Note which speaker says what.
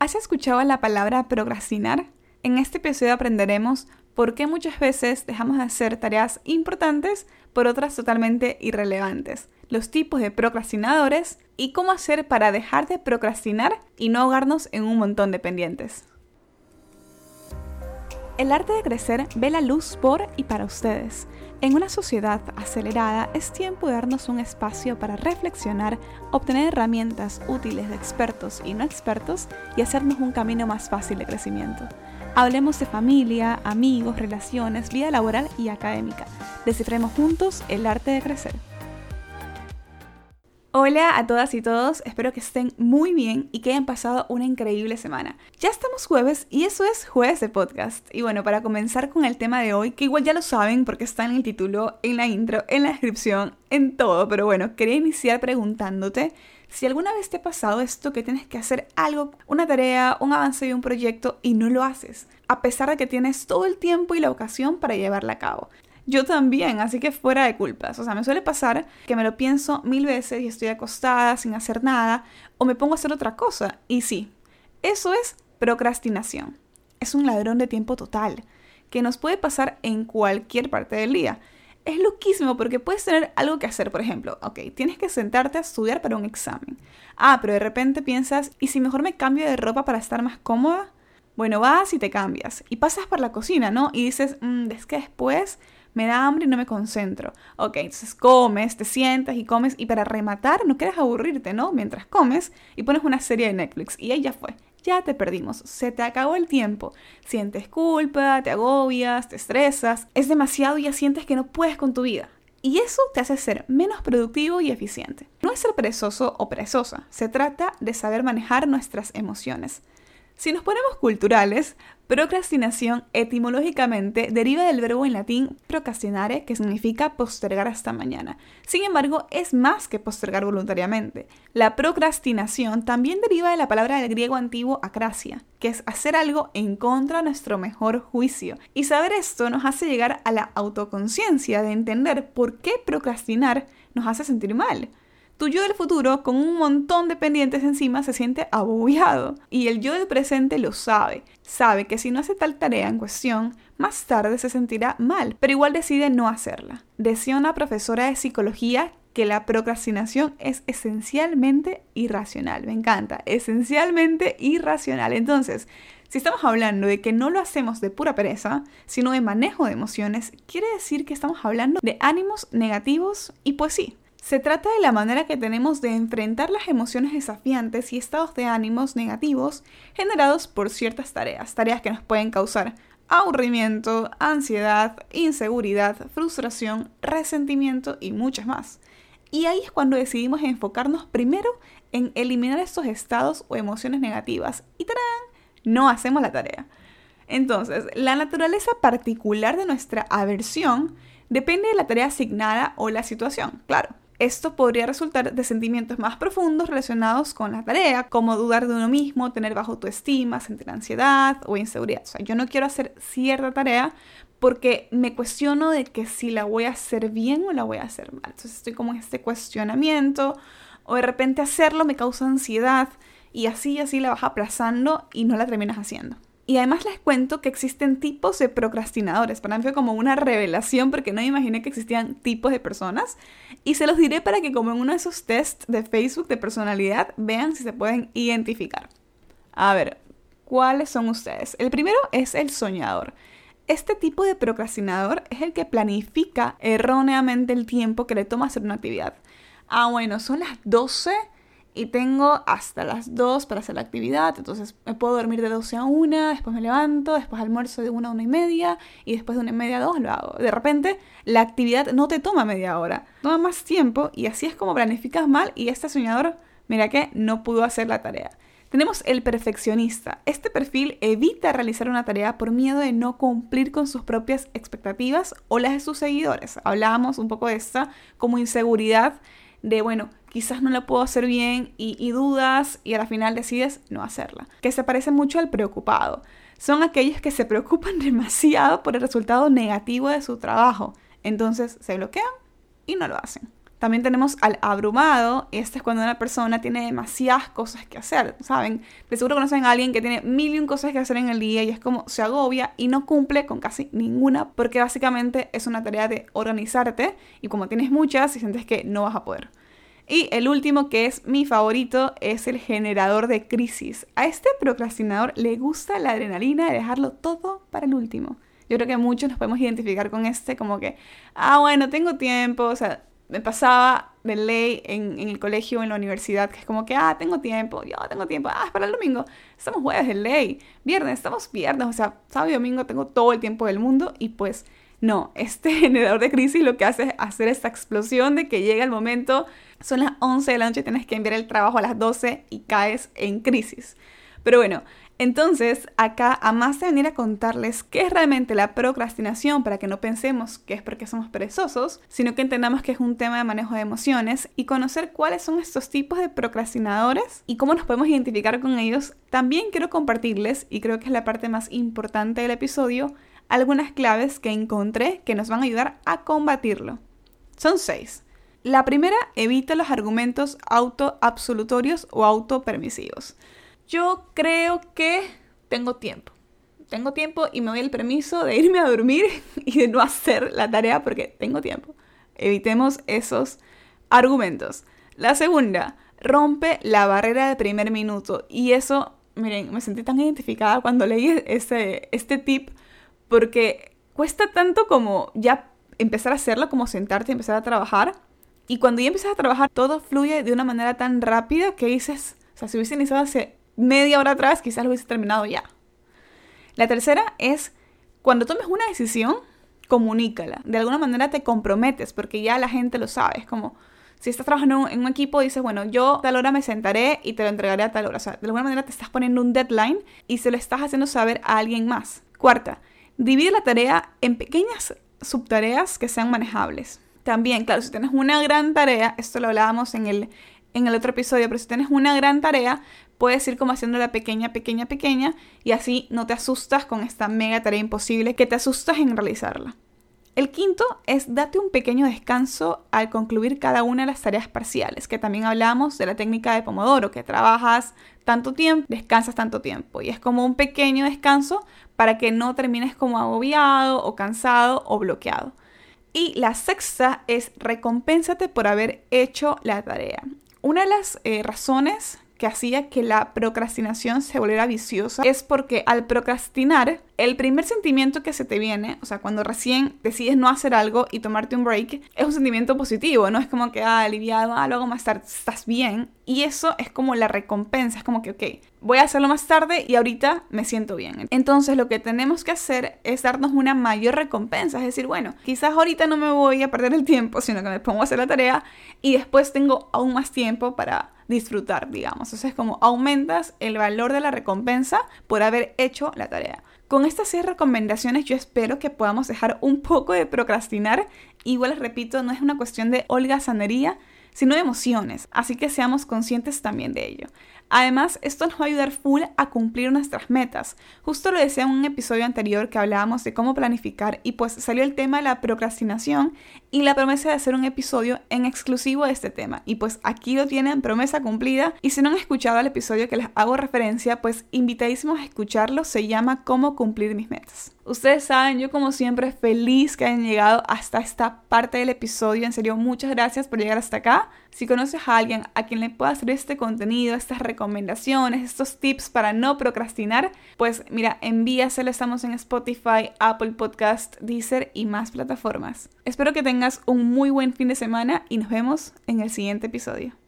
Speaker 1: ¿Has escuchado la palabra procrastinar? En este episodio aprenderemos por qué muchas veces dejamos de hacer tareas importantes por otras totalmente irrelevantes, los tipos de procrastinadores y cómo hacer para dejar de procrastinar y no ahogarnos en un montón de pendientes. El arte de crecer ve la luz por y para ustedes. En una sociedad acelerada es tiempo de darnos un espacio para reflexionar, obtener herramientas útiles de expertos y no expertos y hacernos un camino más fácil de crecimiento. Hablemos de familia, amigos, relaciones, vida laboral y académica. Descifremos juntos el arte de crecer. Hola a todas y todos, espero que estén muy bien y que hayan pasado una increíble semana. Ya estamos jueves y eso es jueves de podcast. Y bueno, para comenzar con el tema de hoy, que igual ya lo saben porque está en el título, en la intro, en la descripción, en todo, pero bueno, quería iniciar preguntándote si alguna vez te ha pasado esto que tienes que hacer algo, una tarea, un avance de un proyecto y no lo haces, a pesar de que tienes todo el tiempo y la ocasión para llevarla a cabo. Yo también, así que fuera de culpas. O sea, me suele pasar que me lo pienso mil veces y estoy acostada sin hacer nada o me pongo a hacer otra cosa. Y sí, eso es procrastinación. Es un ladrón de tiempo total que nos puede pasar en cualquier parte del día. Es loquísimo porque puedes tener algo que hacer, por ejemplo, ok, tienes que sentarte a estudiar para un examen. Ah, pero de repente piensas, ¿y si mejor me cambio de ropa para estar más cómoda? Bueno, vas y te cambias. Y pasas por la cocina, ¿no? Y dices, mmm, es que después me da hambre y no me concentro. Ok, entonces comes, te sientas y comes y para rematar no quieres aburrirte, ¿no? Mientras comes y pones una serie de Netflix y ahí ya fue. Ya te perdimos, se te acabó el tiempo. Sientes culpa, te agobias, te estresas, es demasiado y ya sientes que no puedes con tu vida. Y eso te hace ser menos productivo y eficiente. No es ser perezoso o perezosa, se trata de saber manejar nuestras emociones. Si nos ponemos culturales, procrastinación etimológicamente deriva del verbo en latín procrastinare, que significa postergar hasta mañana. Sin embargo, es más que postergar voluntariamente. La procrastinación también deriva de la palabra del griego antiguo acracia, que es hacer algo en contra de nuestro mejor juicio. Y saber esto nos hace llegar a la autoconciencia de entender por qué procrastinar nos hace sentir mal. Tu yo del futuro, con un montón de pendientes encima, se siente agobiado. Y el yo del presente lo sabe. Sabe que si no hace tal tarea en cuestión, más tarde se sentirá mal, pero igual decide no hacerla. Decía una profesora de psicología que la procrastinación es esencialmente irracional. Me encanta, esencialmente irracional. Entonces, si estamos hablando de que no lo hacemos de pura pereza, sino de manejo de emociones, quiere decir que estamos hablando de ánimos negativos y pues sí, se trata de la manera que tenemos de enfrentar las emociones desafiantes y estados de ánimos negativos generados por ciertas tareas, tareas que nos pueden causar aburrimiento, ansiedad, inseguridad, frustración, resentimiento y muchas más. Y ahí es cuando decidimos enfocarnos primero en eliminar estos estados o emociones negativas y ¡tarán! no hacemos la tarea. Entonces, la naturaleza particular de nuestra aversión depende de la tarea asignada o la situación, claro. Esto podría resultar de sentimientos más profundos relacionados con la tarea, como dudar de uno mismo, tener bajo autoestima, sentir ansiedad o inseguridad. O sea, yo no quiero hacer cierta tarea porque me cuestiono de que si la voy a hacer bien o la voy a hacer mal. Entonces estoy como en este cuestionamiento o de repente hacerlo me causa ansiedad y así y así la vas aplazando y no la terminas haciendo. Y además les cuento que existen tipos de procrastinadores. Para mí fue como una revelación porque no me imaginé que existían tipos de personas. Y se los diré para que como en uno de esos tests de Facebook de personalidad vean si se pueden identificar. A ver, ¿cuáles son ustedes? El primero es el soñador. Este tipo de procrastinador es el que planifica erróneamente el tiempo que le toma hacer una actividad. Ah, bueno, son las 12 y tengo hasta las 2 para hacer la actividad, entonces me puedo dormir de 12 a 1, después me levanto, después almuerzo de 1 a 1 y media y después de 1 y media a 2 lo hago. De repente la actividad no te toma media hora, toma más tiempo y así es como planificas mal y este soñador, mira que no pudo hacer la tarea. Tenemos el perfeccionista. Este perfil evita realizar una tarea por miedo de no cumplir con sus propias expectativas o las de sus seguidores. Hablábamos un poco de esta como inseguridad de, bueno, quizás no la puedo hacer bien y, dudas y al final decides no hacerla. Que se parece mucho al preocupado. Son aquellos que se preocupan demasiado por el resultado negativo de su trabajo. Entonces se bloquean y no lo hacen. También tenemos al abrumado, este es cuando una persona tiene demasiadas cosas que hacer, ¿saben? De seguro conocen a alguien que tiene mil y un cosas que hacer en el día y es como se agobia y no cumple con casi ninguna porque básicamente es una tarea de organizarte y como tienes muchas y sientes que no vas a poder. Y el último, que es mi favorito, es el generador de crisis. A este procrastinador le gusta la adrenalina de dejarlo todo para el último. Yo creo que muchos nos podemos identificar con este, como que, ah, bueno, tengo tiempo, o sea, me pasaba de ley en, el colegio, en la universidad, que es como que, ah, tengo tiempo, yo tengo tiempo, ah, es para el domingo, estamos jueves de ley, viernes, estamos viernes, o sea, sábado y domingo tengo todo el tiempo del mundo y pues no, este generador de crisis lo que hace es hacer esta explosión de que llega el momento, son las 11 de la noche, tienes que enviar el trabajo a las 12 y caes en crisis. Pero bueno, entonces, acá, a más de venir a contarles qué es realmente la procrastinación para que no pensemos que es porque somos perezosos, sino que entendamos que es un tema de manejo de emociones y conocer cuáles son estos tipos de procrastinadores y cómo nos podemos identificar con ellos, también quiero compartirles, y creo que es la parte más importante del episodio, algunas claves que encontré que nos van a ayudar a combatirlo. Son seis. La primera, evita los argumentos autoabsolutorios o autopermisivos. Yo creo que tengo tiempo. Tengo tiempo y me doy el permiso de irme a dormir y de no hacer la tarea porque tengo tiempo. Evitemos esos argumentos. La segunda, rompe la barrera de primer minuto. Y eso, miren, me sentí tan identificada cuando leí este, este tip porque cuesta tanto como ya empezar a hacerlo, como sentarte y empezar a trabajar. Y cuando ya empiezas a trabajar, todo fluye de una manera tan rápida que dices, o sea, si hubiese iniciado media hora atrás, quizás lo hubiese terminado ya. La tercera es, cuando tomes una decisión, comunícala. De alguna manera te comprometes, porque ya la gente lo sabe. Es como, si estás trabajando en un equipo, dices, bueno, yo tal hora me sentaré y te lo entregaré a tal hora. O sea, de alguna manera te estás poniendo un deadline y se lo estás haciendo saber a alguien más. Cuarta, divide la tarea en pequeñas subtareas que sean manejables. También, claro, si tienes una gran tarea, esto lo hablábamos en el, en el otro episodio, pero si tienes una gran tarea, puedes ir como haciéndola pequeña, pequeña, pequeña y así no te asustas con esta mega tarea imposible que te asustas en realizarla. El quinto es date un pequeño descanso al concluir cada una de las tareas parciales, que también hablamos de la técnica de Pomodoro, que trabajas tanto tiempo, descansas tanto tiempo, y es como un pequeño descanso para que no termines como agobiado o cansado o bloqueado. Y la sexta es recompénsate por haber hecho la tarea. Una de las eh, razones que hacía que la procrastinación se volviera viciosa es porque al procrastinar, el primer sentimiento que se te viene, o sea, cuando recién decides no hacer algo y tomarte un break, es un sentimiento positivo, no es como que, ah, aliviado, ah, lo hago más tarde, estás bien. Y eso es como la recompensa, es como que, ok, voy a hacerlo más tarde y ahorita me siento bien. Entonces lo que tenemos que hacer es darnos una mayor recompensa, es decir, bueno, quizás ahorita no me voy a perder el tiempo, sino que me pongo a hacer la tarea y después tengo aún más tiempo para disfrutar, digamos. Entonces, como aumentas el valor de la recompensa por haber hecho la tarea. Con estas seis recomendaciones yo espero que podamos dejar un poco de procrastinar. Igual les repito, no es una cuestión de holgazanería, sino de emociones, así que seamos conscientes también de ello. Además, esto nos va a ayudar full a cumplir nuestras metas. Justo lo decía en un episodio anterior que hablábamos de cómo planificar y pues salió el tema de la procrastinación y la promesa de hacer un episodio en exclusivo de este tema. Y pues aquí lo tienen, promesa cumplida. Y si no han escuchado el episodio que les hago referencia, pues invitadísimos a escucharlo. Se llama Cómo cumplir mis metas. Ustedes saben, yo como siempre feliz que hayan llegado hasta esta parte del episodio. En serio, muchas gracias por llegar hasta acá. Si conoces a alguien a quien le pueda hacer este contenido, estas recomendaciones, estos tips para no procrastinar, pues mira, envíaselo. Estamos en Spotify, Apple Podcast, Deezer y más plataformas. Espero que tengas un muy buen fin de semana y nos vemos en el siguiente episodio.